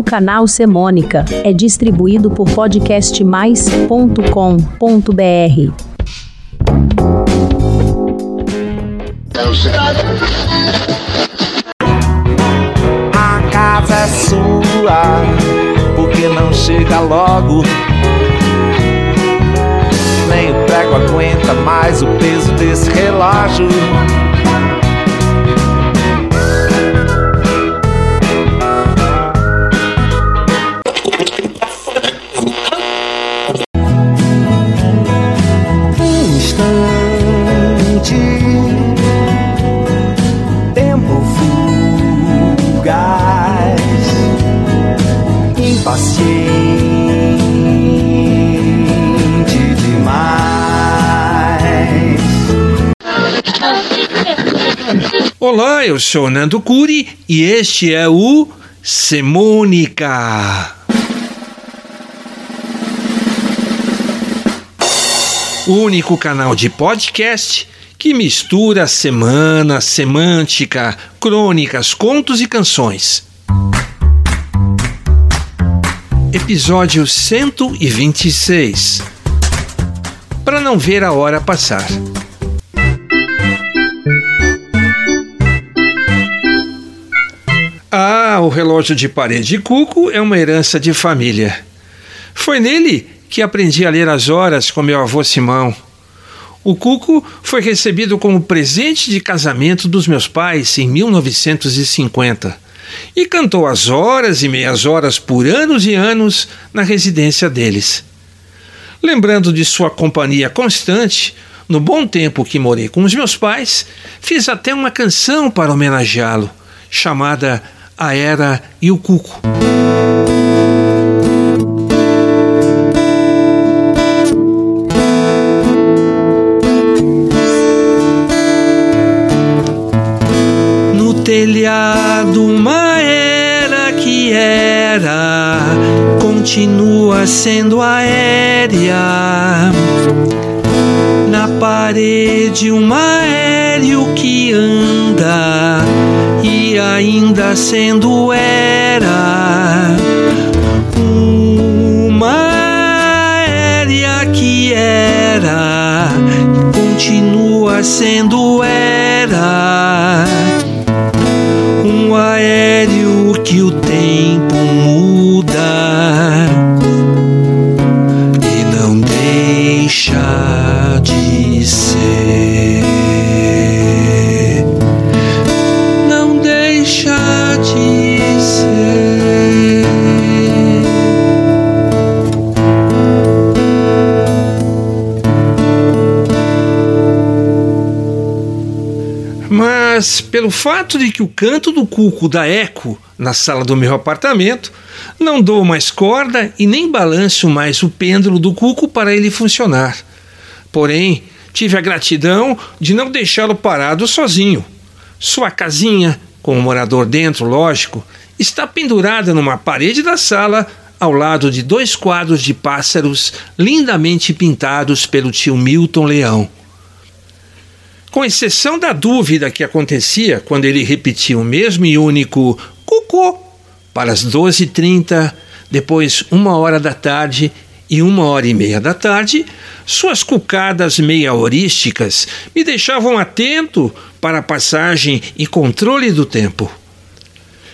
O canal Semônica é distribuído por podcastmais.com.br. A casa é sua, porque não chega logo. Nem o prego aguenta mais o peso desse relógio. Impaciente demais. Olá, eu sou Nando Curi e este é o Semônica. O único canal de podcast que mistura semana, semântica, crônicas, contos e canções. Episódio 126. Para não ver a hora passar. Ah, o relógio de parede de cuco é uma herança de família. Foi nele que aprendi a ler as horas com meu avô Simão. O cuco foi recebido como presente de casamento dos meus pais em 1950 e cantou as horas e meias horas por anos e anos na residência deles. Lembrando de sua companhia constante, no bom tempo que morei com os meus pais, fiz até uma canção para homenageá-lo, chamada A Era e o Cuco. No telhado, uma continua sendo aérea. Na parede, um aéreo que anda e ainda sendo era. Uma aérea que era, continua sendo era pelo fato de que o canto do cuco dá eco na sala do meu apartamento, não dou mais corda e nem balanço mais o pêndulo do cuco para ele funcionar. Porém, tive a gratidão de não deixá-lo parado sozinho. Sua casinha, com o morador dentro, lógico, está pendurada numa parede da sala ao lado de dois quadros de pássaros lindamente pintados pelo tio Milton Leão. Com exceção da dúvida que acontecia quando ele repetia o mesmo e único cucô para as 12h30, depois uma hora da tarde e uma hora e meia da tarde, suas cucadas meia-horísticas me deixavam atento para a passagem e controle do tempo.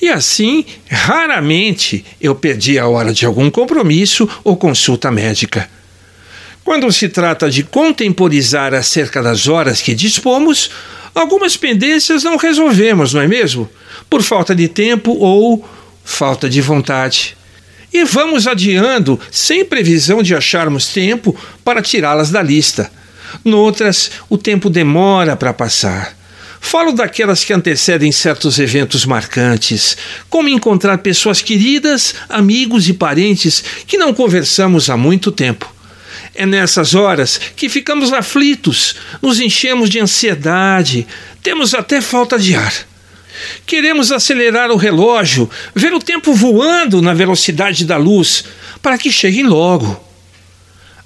E assim, raramente eu perdia a hora de algum compromisso ou consulta médica. Quando se trata de contemporizar acerca das horas que dispomos, algumas pendências não resolvemos, não é mesmo? Por falta de tempo ou falta de vontade. E vamos adiando sem previsão de acharmos tempo para tirá-las da lista. Noutras, o tempo demora para passar. Falo daquelas que antecedem certos eventos marcantes, como encontrar pessoas queridas, amigos e parentes que não conversamos há muito tempo. É nessas horas que ficamos aflitos, nos enchemos de ansiedade, temos até falta de ar. Queremos acelerar o relógio, ver o tempo voando na velocidade da luz, para que cheguem logo.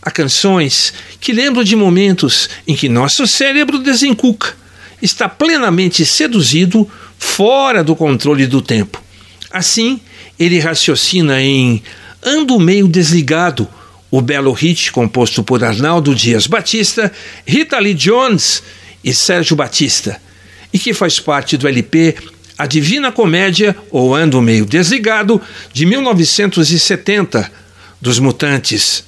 Há canções que lembram de momentos em que nosso cérebro desencuca, está plenamente seduzido, fora do controle do tempo. Assim, ele raciocina em Ando Meio Desligado, o belo hit composto por Arnaldo Dias Batista, Rita Lee Jones e Sérgio Batista, e que faz parte do LP A Divina Comédia ou Ando Meio Desligado, de 1970, dos Mutantes.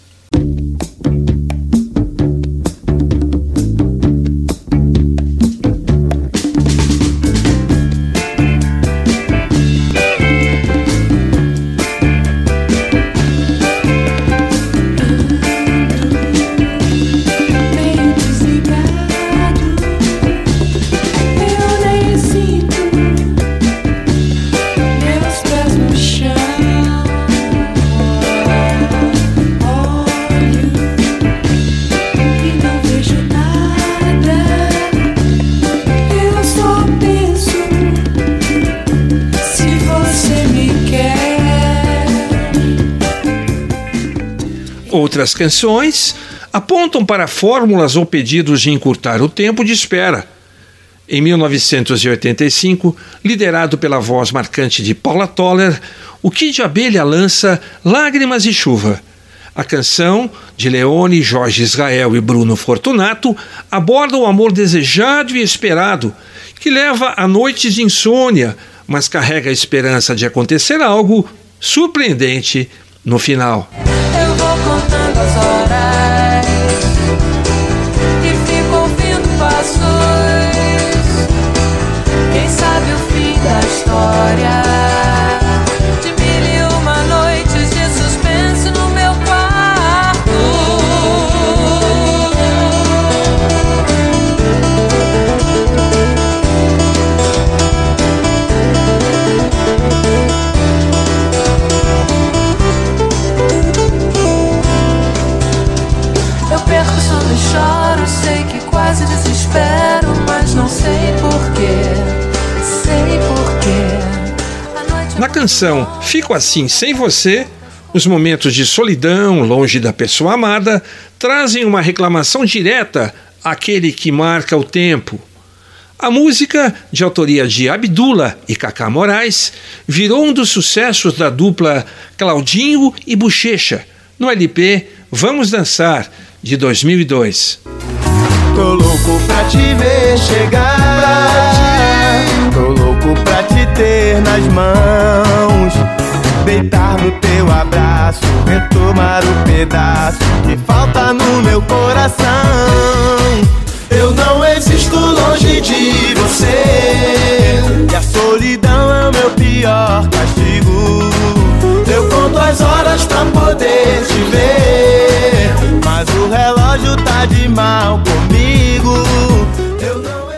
Outras canções apontam para fórmulas ou pedidos de encurtar o tempo de espera. Em 1985, liderado pela voz marcante de Paula Toller, o Kid Abelha lança Lágrimas e Chuva. A canção, de Leone, Jorge Israel e Bruno Fortunato, aborda o amor desejado e esperado, que leva a noites de insônia, mas carrega a esperança de acontecer algo surpreendente no final. Canção Fico Assim Sem Você, os momentos de solidão, longe da pessoa amada, trazem uma reclamação direta àquele que marca o tempo. A música, de autoria de Abdullah e Cacá Moraes, virou um dos sucessos da dupla Claudinho e Bochecha, no LP Vamos Dançar, de 2002. Tô louco pra te ver chegar. Tô louco pra te ter nas mãos. Deitar no teu abraço, retomar o pedaço que falta no meu coração. Eu não existo longe de você. E a solidão é o meu pior castigo. Eu conto as horas pra poder te ver. Mas o relógio tá de mal comigo.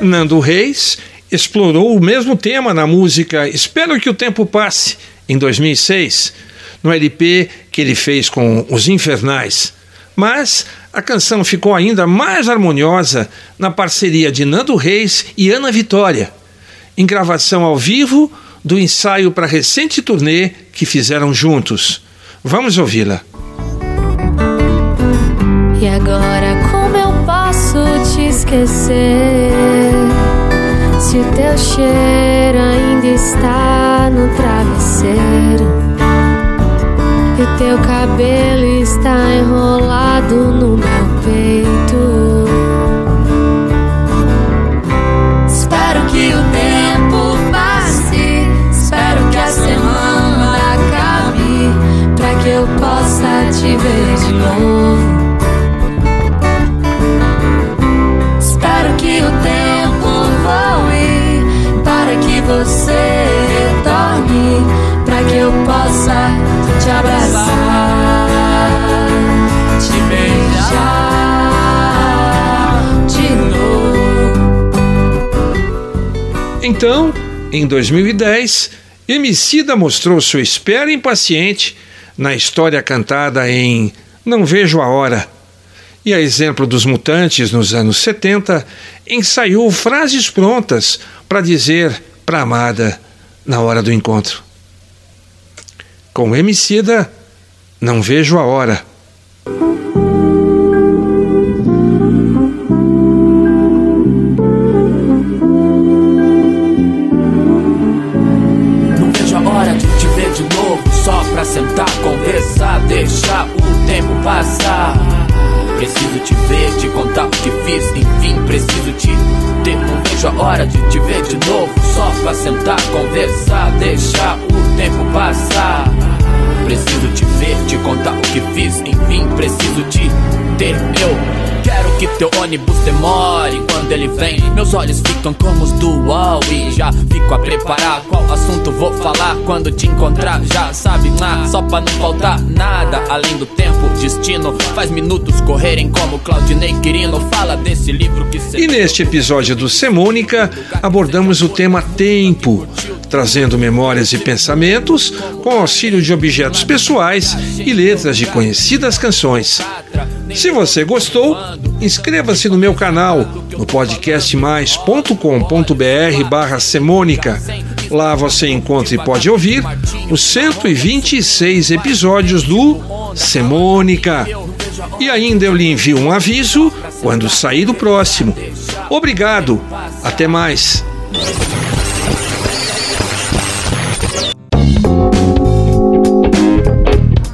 Nando Reis explorou o mesmo tema na música Espero que o Tempo Passe, em 2006, no LP que ele fez com Os Infernais. Mas a canção ficou ainda mais harmoniosa na parceria de Nando Reis e Ana Vitória, em gravação ao vivo do ensaio para a recente turnê que fizeram juntos. Vamos ouvi-la. E agora como eu posso te esquecer? Se o teu cheiro ainda está no travesseiro E o teu cabelo está enrolado no meu peito. Espero que o tempo passe Espero que a semana acabe Pra que eu possa te ver de novo que eu possa te abraçar, te beijar de novo. Então, em 2010, Emicida mostrou sua espera impaciente na história cantada em Não Vejo a Hora. E a exemplo dos Mutantes nos anos 70, ensaiou frases prontas para dizer para amada na hora do encontro. Com Emicida, não vejo a hora. Não vejo a hora de te ver de novo sentar, conversar, deixar o tempo passar. Preciso te ver, te contar o que fiz, enfim, preciso te ter. Não vejo a hora de te ver de novo, só pra sentar, conversar, deixar o que teu ônibus demore quando ele vem. Meus olhos ficam como os do UOL e já fico a preparar qual assunto vou falar quando te encontrar. Já sabe lá, só pra não faltar nada além do tempo. Destino faz minutos correrem como Claudinei Quirino. Fala desse livro que E neste episódio do Semônica, abordamos o tema tempo, trazendo memórias e pensamentos com auxílio de objetos pessoais e letras de conhecidas canções. Se você gostou, inscreva-se no meu canal no podcastmais.com.br barra Semônica. Lá você encontra e pode ouvir os 126 episódios do Semônica. E ainda eu lhe envio um aviso quando sair do próximo. Obrigado, até mais.